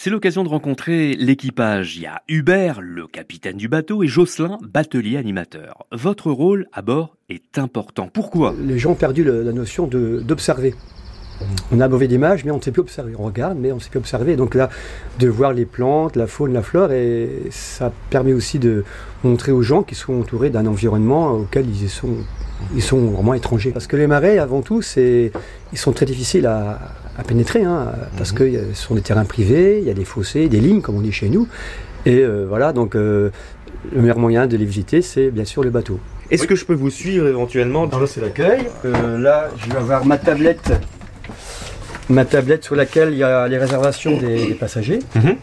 C'est l'occasion de rencontrer l'équipage. Il y a Hubert, le capitaine du bateau, et Jocelyn, batelier animateur. Votre rôle à bord est important. Pourquoi? Les gens ont perdu la notion d'observer. On a mauvais d'image, mais on ne sait plus observer. On regarde, mais on ne sait plus observer. Donc là, de voir les plantes, la faune, la flore, et ça permet aussi de montrer aux gens qu'ils sont entourés d'un environnement auquel ils sont, ils sont vraiment étrangers. Parce que les marais, avant tout, c'est, ils sont très difficiles à, à pénétrer, hein, parce que euh, ce sont des terrains privés, il y a des fossés, des lignes, comme on dit chez nous. Et euh, voilà, donc euh, le meilleur moyen de les visiter, c'est bien sûr le bateau. Est-ce que je peux vous suivre éventuellement Alors là, c'est l'accueil. Euh, là, je vais avoir ma tablette. Ma tablette sur laquelle il y a les réservations des, des passagers. Mhm.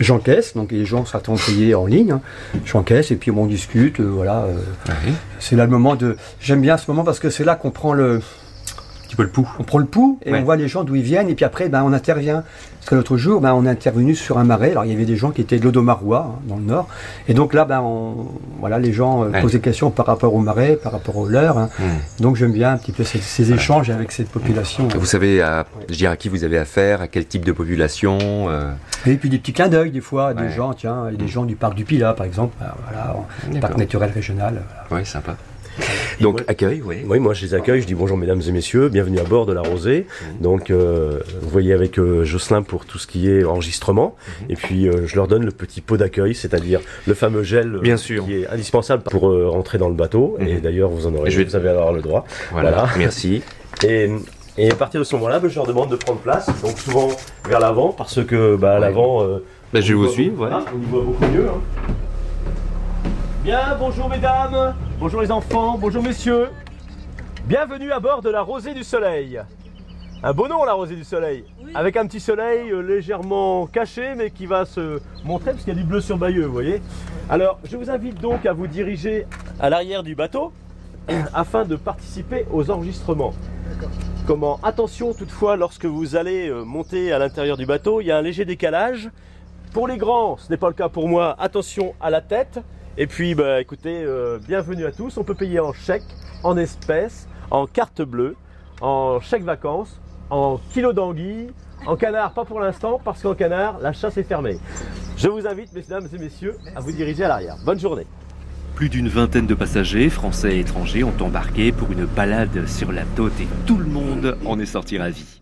J'encaisse, donc les gens sont payés en ligne. hein. J'encaisse et puis on discute. euh, voilà, euh, c'est là le moment de. J'aime bien ce moment parce que c'est là qu'on prend le, petit peu le pouls. on prend le pouls et Ouais. on voit les gens d'où ils viennent et puis après, ben, on intervient. Parce que l'autre jour, ben, on est intervenu sur un marais. Alors il y avait des gens qui étaient de l'Odomarois, hein, dans le nord. Et donc là, ben, on, voilà, les gens euh, Ouais. posent des questions par rapport au marais, par rapport aux leurs. hein. Donc j'aime bien un petit peu ces, ces échanges avec cette population. Vous savez à, je dirais, à qui vous avez affaire, à quel type de population euh, Et puis des petits clins d'œil des fois, des gens, tiens, des gens du parc du Pilat par exemple, ben, voilà, parc naturel régional. voilà. Ouais, sympa. Donc accueil, oui. Oui, moi je les accueille, je dis bonjour mesdames et messieurs, bienvenue à bord de la Rosée. Donc euh, vous voyez avec euh, Jocelyn pour tout ce qui est enregistrement. Et puis euh, je leur donne le petit pot d'accueil, c'est-à-dire le fameux gel Bien sûr. qui est indispensable pour rentrer dans le bateau. Et Mhm. d'ailleurs vous en aurez, Je vais- vous allez avoir le droit. Voilà. Voilà. Merci. Et, et à partir de ce moment-là, ben, je leur demande de prendre place, donc souvent vers l'avant, parce que bah, Ouais. l'avant, euh, Ben, je vous voit- suis. Ouais. Ah, on y voit beaucoup mieux. hein. Bien, bonjour mesdames, bonjour les enfants, bonjour messieurs. Bienvenue à bord de la Rosée du Soleil. Un beau nom la Rosée du Soleil. Avec un petit soleil euh, légèrement caché mais qui va se montrer parce qu'il y a du bleu sur Bayeux, vous voyez. Alors, je vous invite donc à vous diriger à l'arrière du bateau afin de participer aux enregistrements. Comment? Attention toutefois, lorsque vous allez euh, monter à l'intérieur du bateau, il y a un léger décalage. Pour les grands, ce n'est pas le cas pour moi, attention à la tête. Et puis, bah, écoutez, euh, bienvenue à tous. On peut payer en chèque, en espèces, en carte bleue, en chèque vacances, en kilo d'anguille, en canard, pas pour l'instant, parce qu'en canard, la chasse est fermée. Je vous invite, mesdames et messieurs, à vous diriger à l'arrière. Bonne journée. Plus d'une vingtaine de passagers, français et étrangers, ont embarqué pour une balade sur la Tôte et tout le monde en est sorti ravi.